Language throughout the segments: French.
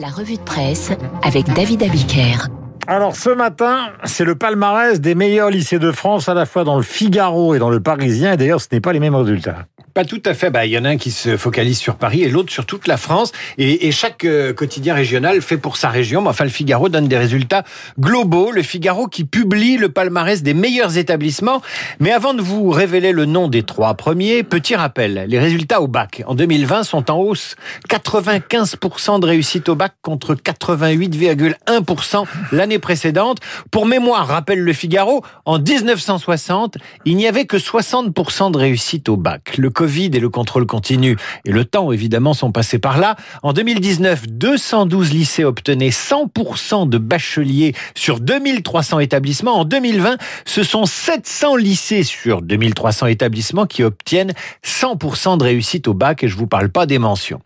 La revue de presse avec David Abiker. Alors ce matin, c'est le palmarès des meilleurs lycées de France, à la fois dans le Figaro et dans le Parisien. D'ailleurs, ce n'est pas les mêmes résultats. Pas tout à fait. Bah, il y en a un qui se focalise sur Paris et l'autre sur toute la France. Et, chaque euh, quotidien régional fait pour sa région. Mais enfin, le Figaro donne des résultats globaux. Le Figaro qui publie le palmarès des meilleurs établissements. Mais avant de vous révéler le nom des trois premiers, petit rappel. Les résultats au bac en 2020 sont en hausse. 95% de réussite au bac contre 88,1% l'année précédente. Pour mémoire, rappelle le Figaro, en 1960, il n'y avait que 60% de réussite au bac. Et le contrôle continu et le temps, évidemment, sont passés par là. En 2019, 212 lycées obtenaient 100% de bacheliers sur 2300 établissements. En 2020, ce sont 700 lycées sur 2300 établissements qui obtiennent 100% de réussite au bac et je vous parle pas des mentions.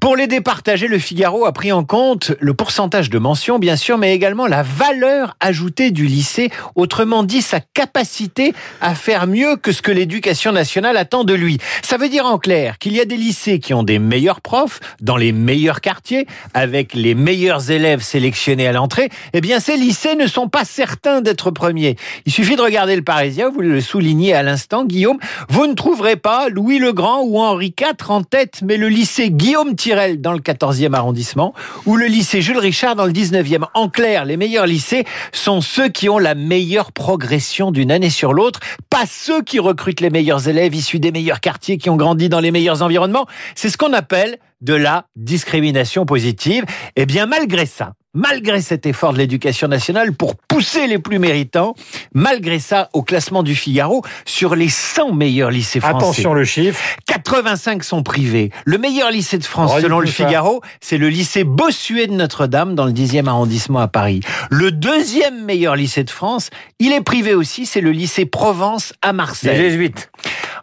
Pour les départager, le Figaro a pris en compte le pourcentage de mentions, bien sûr, mais également la valeur ajoutée du lycée, autrement dit sa capacité à faire mieux que ce que l'éducation nationale attend de lui. Ça veut dire en clair qu'il y a des lycées qui ont des meilleurs profs, dans les meilleurs quartiers, avec les meilleurs élèves sélectionnés à l'entrée. Eh bien, ces lycées ne sont pas certains d'être premiers. Il suffit de regarder le Parisien, vous le soulignez à l'instant, Guillaume, vous ne trouverez pas Louis le Grand ou Henri IV en tête, mais le lycée Guillaume Tirel dans le 14e arrondissement ou le lycée Jules Richard dans le 19e. En clair, les meilleurs lycées sont ceux qui ont la meilleure progression d'une année sur l'autre, pas ceux qui recrutent les meilleurs élèves issus des meilleurs quartiers qui ont grandi dans les meilleurs environnements. C'est ce qu'on appelle de la discrimination positive. Et eh bien, malgré ça, malgré cet effort de l'éducation nationale pour pousser les plus méritants, malgré ça, au classement du Figaro, sur les 100 meilleurs lycées français. Attention le chiffre. 85 sont privés. Le meilleur lycée de France, selon le Figaro, c'est le lycée Bossuet de Notre-Dame dans le 10e arrondissement à Paris. Le deuxième meilleur lycée de France, il est privé aussi, c'est le lycée Provence à Marseille. Les jésuites.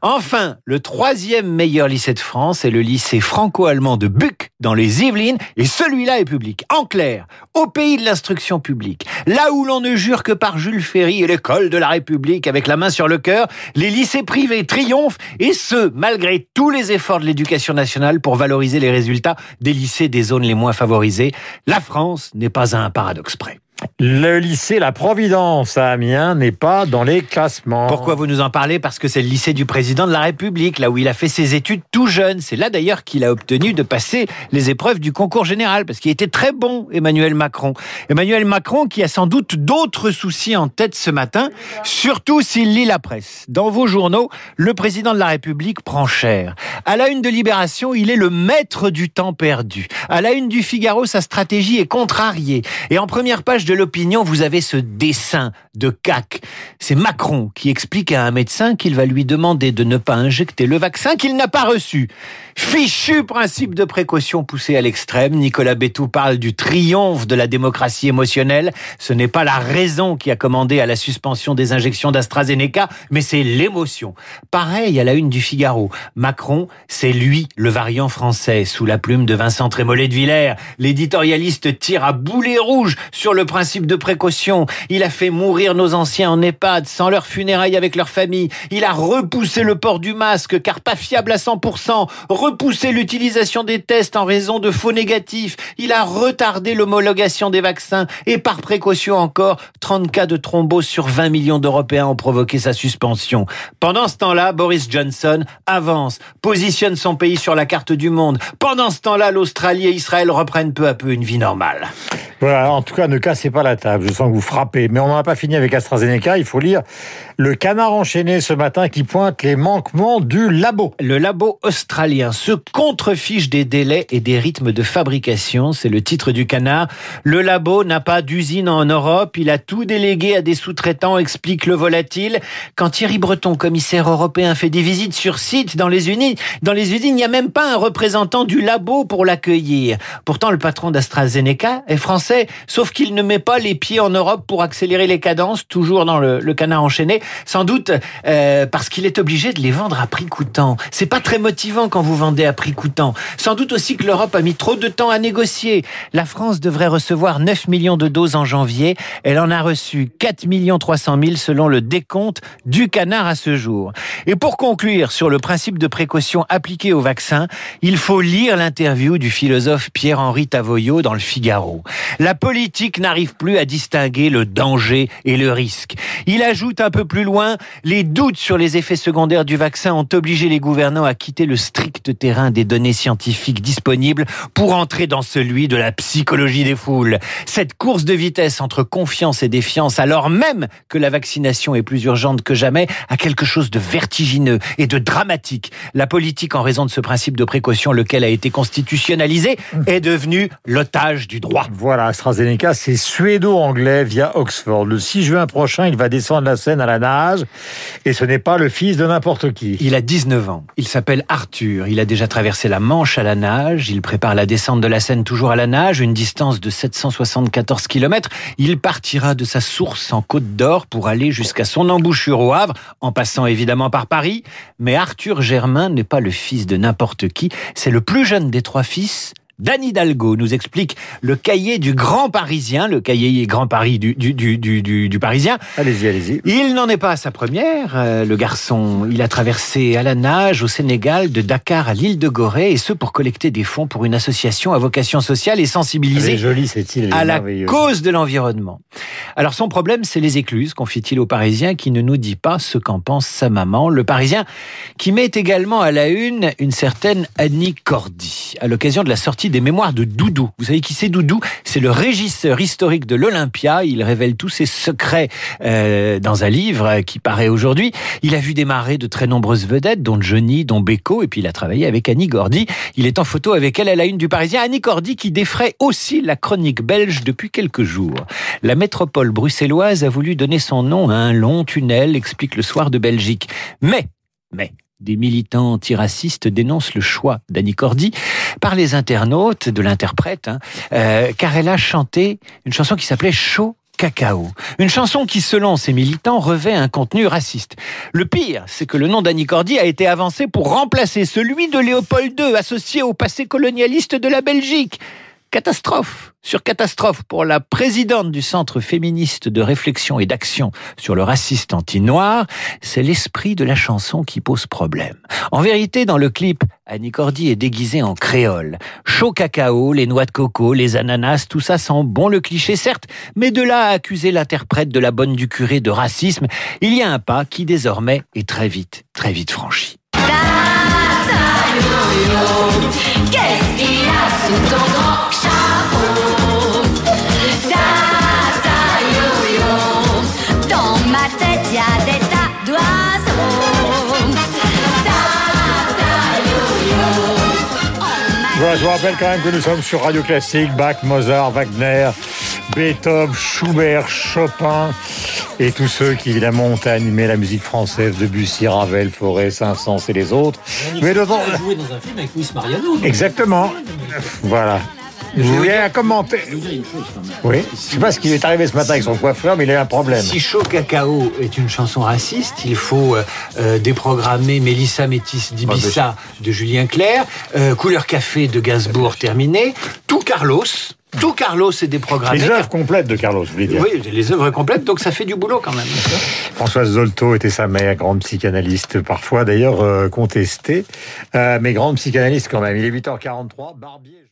Enfin, le troisième meilleur lycée de France est le lycée franco-allemand de Buc, dans les Yvelines, et celui-là est public. En clair, au pays de l'instruction publique, là où l'on ne jure que par Jules Ferry et l'école de la République avec la main sur le cœur, les lycées privés triomphent, et ce, malgré tous les efforts de l'éducation nationale pour valoriser les résultats des lycées des zones les moins favorisées. La France n'est pas à un paradoxe près. Le lycée La Providence à Amiens n'est pas dans les classements. Pourquoi vous nous en parlez? Parce que c'est le lycée du président de la République, là où il a fait ses études tout jeune. C'est là d'ailleurs qu'il a obtenu de passer les épreuves du concours général, parce qu'il était très bon, Emmanuel Macron. Emmanuel Macron qui a sans doute d'autres soucis en tête ce matin, surtout s'il lit la presse. Dans vos journaux, le président de la République prend cher. À la une de Libération, il est le maître du temps perdu. À la une du Figaro, sa stratégie est contrariée. Et en première page de l'opinion, vous avez ce dessin de CAC. C'est Macron qui explique à un médecin qu'il va lui demander de ne pas injecter le vaccin qu'il n'a pas reçu. Fichu principe de précaution poussé à l'extrême, Nicolas Bétou parle du triomphe de la démocratie émotionnelle. Ce n'est pas la raison qui a commandé à la suspension des injections d'AstraZeneca, mais c'est l'émotion. Pareil à la une du Figaro. Macron, c'est lui le variant français, sous la plume de Vincent Trémollet de Villers. L'éditorialiste tire à boulet rouge sur le principe de précaution. Il a fait mourir nos anciens en EHPAD sans leur funérailles avec leur famille. Il a repoussé le port du masque car pas fiable à 100% repoussé l'utilisation des tests en raison de faux négatifs, il a retardé l'homologation des vaccins et par précaution encore, 30 cas de thrombose sur 20 millions d'Européens ont provoqué sa suspension. Pendant ce temps-là, Boris Johnson avance, positionne son pays sur la carte du monde. Pendant ce temps-là, l'Australie et Israël reprennent peu à peu une vie normale. Voilà, en tout cas, ne cassez pas la table. Je sens que vous frappez. Mais on n'en a pas fini avec AstraZeneca. Il faut lire le canard enchaîné ce matin qui pointe les manquements du labo. Le labo australien se contrefiche des délais et des rythmes de fabrication. C'est le titre du canard. Le labo n'a pas d'usine en Europe. Il a tout délégué à des sous-traitants, explique le volatile. Quand Thierry Breton, commissaire européen, fait des visites sur site dans les usines, dans les usines, il n'y a même pas un représentant du labo pour l'accueillir. Pourtant, le patron d'AstraZeneca est français, sauf qu'il ne met pas les pieds en Europe pour accélérer les cadences, toujours dans le, canard enchaîné, sans doute euh, parce qu'il est obligé de les vendre à prix coûtant. C'est pas très motivant quand vous vendez à prix coûtant. Sans doute aussi que l'Europe a mis trop de temps à négocier. La France devrait recevoir 9 millions de doses en janvier. Elle en a reçu 4 300 000 selon le décompte du canard à ce jour. Et pour conclure sur le principe de précaution appliqué au vaccin, il faut lire l'interview du philosophe Pierre-Henri Tavoyot dans le Figaro. La politique n'arrive plus à distinguer le danger et le risque. Il ajoute un peu plus loin, les doutes sur les effets secondaires du vaccin ont obligé les gouvernants à quitter le strict terrain des données scientifiques disponibles pour entrer dans celui de la psychologie des foules. Cette course de vitesse entre confiance et défiance, alors même que la vaccination est plus urgente que jamais, a quelque chose de vertigineux et de dramatique. La politique, en raison de ce principe de précaution, lequel a été constitutionnalisé, est devenue l'otage du droit. Voilà, AstraZeneca, c'est suédo-anglais via Oxford. Le 6 juin prochain, il va descendre la scène à la nage et ce n'est pas le fils de n'importe qui. Il a 19 ans. Il s'appelle Arthur. Il a déjà traversé la Manche à la nage. Il prépare la descente de la Seine toujours à la nage, une distance de 774 km. Il partira de sa source en Côte d'Or pour aller jusqu'à son embouchure au Havre, en passant évidemment par Paris. Mais Arthur Germain n'est pas le fils de n'importe qui. C'est le plus jeune des trois fils Dan Hidalgo nous explique le cahier du Grand Parisien, le cahier Grand Paris du, du, du, du, du Parisien. Allez-y, allez-y. Il n'en est pas à sa première, euh, le garçon. Il a traversé à la nage au Sénégal, de Dakar à l'île de Gorée, et ce pour collecter des fonds pour une association à vocation sociale et sensibiliser cette île, à la cause de l'environnement. Alors son problème, c'est les écluses, confie-t-il au Parisien, qui ne nous dit pas ce qu'en pense sa maman. Le Parisien qui met également à la une une certaine Annie Cordy, à l'occasion de la sortie des mémoires de Doudou. Vous savez qui c'est Doudou? C'est le régisseur historique de l'Olympia. Il révèle tous ses secrets euh, dans un livre qui paraît aujourd'hui. Il a vu démarrer de très nombreuses vedettes, dont Johnny, dont Beko, et puis il a travaillé avec Annie Gordy. Il est en photo avec elle à la une du Parisien. Annie Gordy qui défraie aussi la chronique belge depuis quelques jours. La métropole bruxelloise a voulu donner son nom à un long tunnel, explique le soir de Belgique. Mais, mais, des militants antiracistes dénoncent le choix d'Annie Cordy par les internautes, de l'interprète, hein, euh, car elle a chanté une chanson qui s'appelait Chaud Cacao. Une chanson qui, selon ses militants, revêt un contenu raciste. Le pire, c'est que le nom d'Annie Cordy a été avancé pour remplacer celui de Léopold II, associé au passé colonialiste de la Belgique. Catastrophe sur catastrophe pour la présidente du Centre féministe de réflexion et d'action sur le raciste anti-noir, c'est l'esprit de la chanson qui pose problème. En vérité, dans le clip, Annie Cordy est déguisée en créole. Chaud cacao, les noix de coco, les ananas, tout ça sent bon le cliché certes, mais de là à accuser l'interprète de la bonne du curé de racisme, il y a un pas qui désormais est très vite, très vite franchi. Qu'est-ce qu'il a sous ton chapeau? Dans ma tête y a des tas Voilà, je vous rappelle quand même que nous sommes sur Radio Classique, Bach, Mozart, Wagner, Beethoven, Schubert, Chopin et tous ceux qui évidemment ont animé la musique française, Debussy, Ravel, Forêt, Saint-Saëns et les autres. Mais de temps... joué dans un film avec Luis Mariano. Exactement. Voilà. Vous voulez un commentaire Oui. Je sais pas ce qui lui est arrivé ce matin avec son coiffeur, mais il a eu un problème. Si Chaud Cacao est une chanson raciste, il faut euh, euh déprogrammer Mélissa Métis d'Ibissa de Julien Clerc, euh, Couleur Café de Gainsbourg terminé, tout Carlos. Tout Carlos est déprogrammé. Les œuvres complètes de Carlos, vous voulez dire Oui, les œuvres complètes, donc ça fait du boulot quand même. Françoise Zolto était sa mère, grande psychanalyste, parfois d'ailleurs euh, contestée, euh, mais grande psychanalyste quand même. Il est 8h43, Barbier...